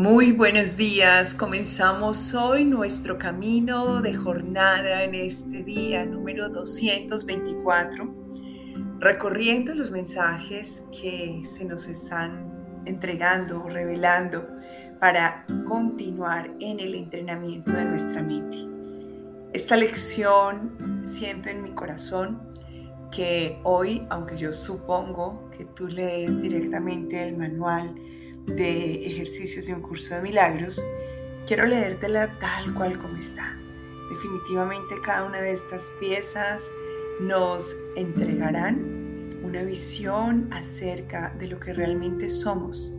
Muy buenos días, comenzamos hoy nuestro camino de jornada en este día número 224, recorriendo los mensajes que se nos están entregando o revelando para continuar en el entrenamiento de nuestra mente. Esta lección siento en mi corazón que hoy, aunque yo supongo que tú lees directamente el manual, de ejercicios de un curso de milagros, quiero leértela tal cual como está. Definitivamente cada una de estas piezas nos entregarán una visión acerca de lo que realmente somos,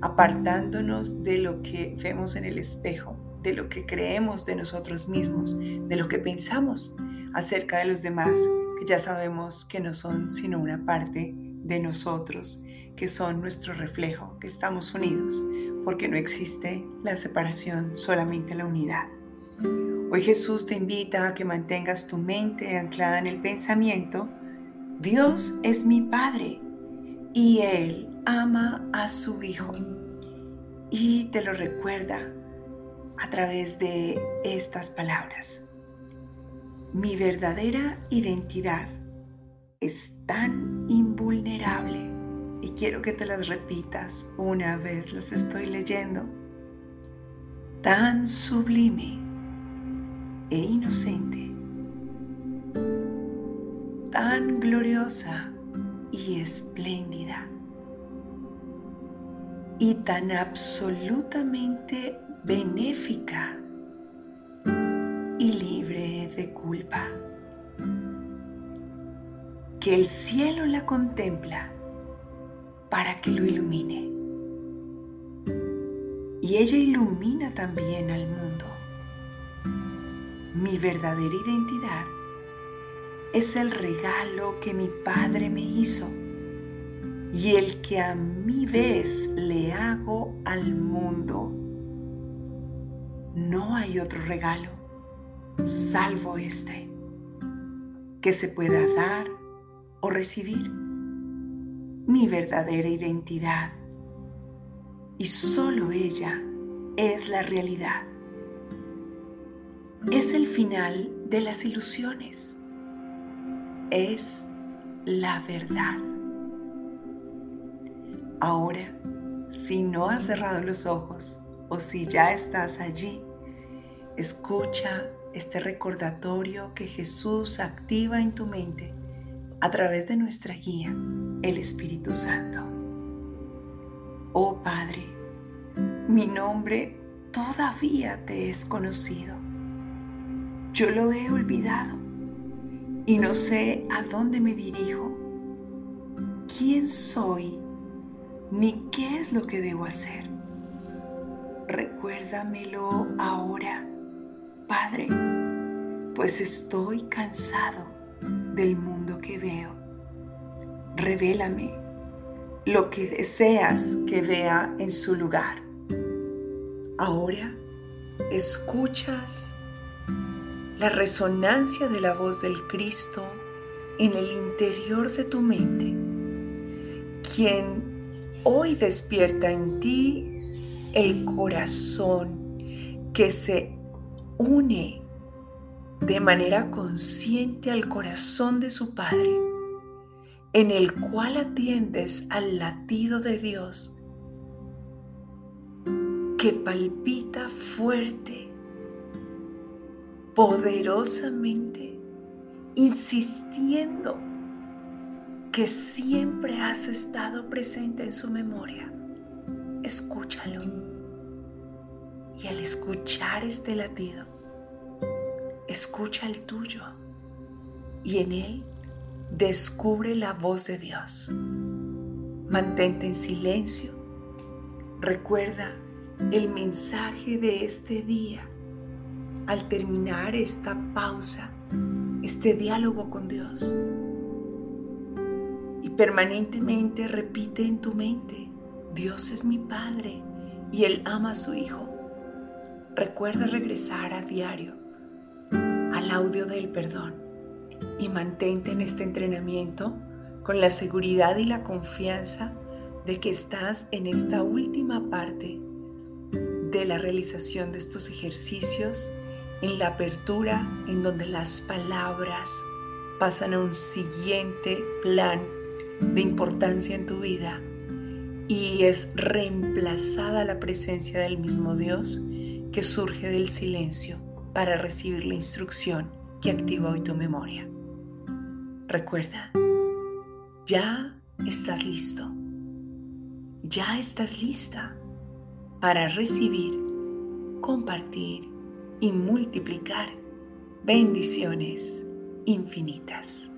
apartándonos de lo que vemos en el espejo, de lo que creemos de nosotros mismos, de lo que pensamos acerca de los demás, que ya sabemos que no son sino una parte de nosotros que son nuestro reflejo, que estamos unidos, porque no existe la separación, solamente la unidad. Hoy Jesús te invita a que mantengas tu mente anclada en el pensamiento, Dios es mi Padre y Él ama a su Hijo. Y te lo recuerda a través de estas palabras. Mi verdadera identidad es tan invulnerable quiero que te las repitas una vez, las estoy leyendo. Tan sublime e inocente, tan gloriosa y espléndida, y tan absolutamente benéfica y libre de culpa, que el cielo la contempla para que lo ilumine. Y ella ilumina también al mundo. Mi verdadera identidad es el regalo que mi Padre me hizo y el que a mi vez le hago al mundo. No hay otro regalo salvo este que se pueda dar o recibir mi verdadera identidad. Y solo ella es la realidad. Es el final de las ilusiones. Es la verdad. Ahora, si no has cerrado los ojos o si ya estás allí, escucha este recordatorio que Jesús activa en tu mente a través de nuestra guía el Espíritu Santo. Oh Padre, mi nombre todavía te es conocido. Yo lo he olvidado y no sé a dónde me dirijo, quién soy, ni qué es lo que debo hacer. Recuérdamelo ahora, Padre, pues estoy cansado del mundo que veo revélame lo que deseas que vea en su lugar. Ahora escuchas la resonancia de la voz del Cristo en el interior de tu mente, quien hoy despierta en ti el corazón que se une de manera consciente al corazón de su Padre en el cual atiendes al latido de Dios que palpita fuerte, poderosamente, insistiendo que siempre has estado presente en su memoria. Escúchalo. Y al escuchar este latido, escucha el tuyo. Y en él Descubre la voz de Dios. Mantente en silencio. Recuerda el mensaje de este día al terminar esta pausa, este diálogo con Dios. Y permanentemente repite en tu mente, Dios es mi Padre y Él ama a su Hijo. Recuerda regresar a diario audio del perdón y mantente en este entrenamiento con la seguridad y la confianza de que estás en esta última parte de la realización de estos ejercicios en la apertura en donde las palabras pasan a un siguiente plan de importancia en tu vida y es reemplazada la presencia del mismo Dios que surge del silencio para recibir la instrucción que activa hoy tu memoria. Recuerda, ya estás listo, ya estás lista para recibir, compartir y multiplicar bendiciones infinitas.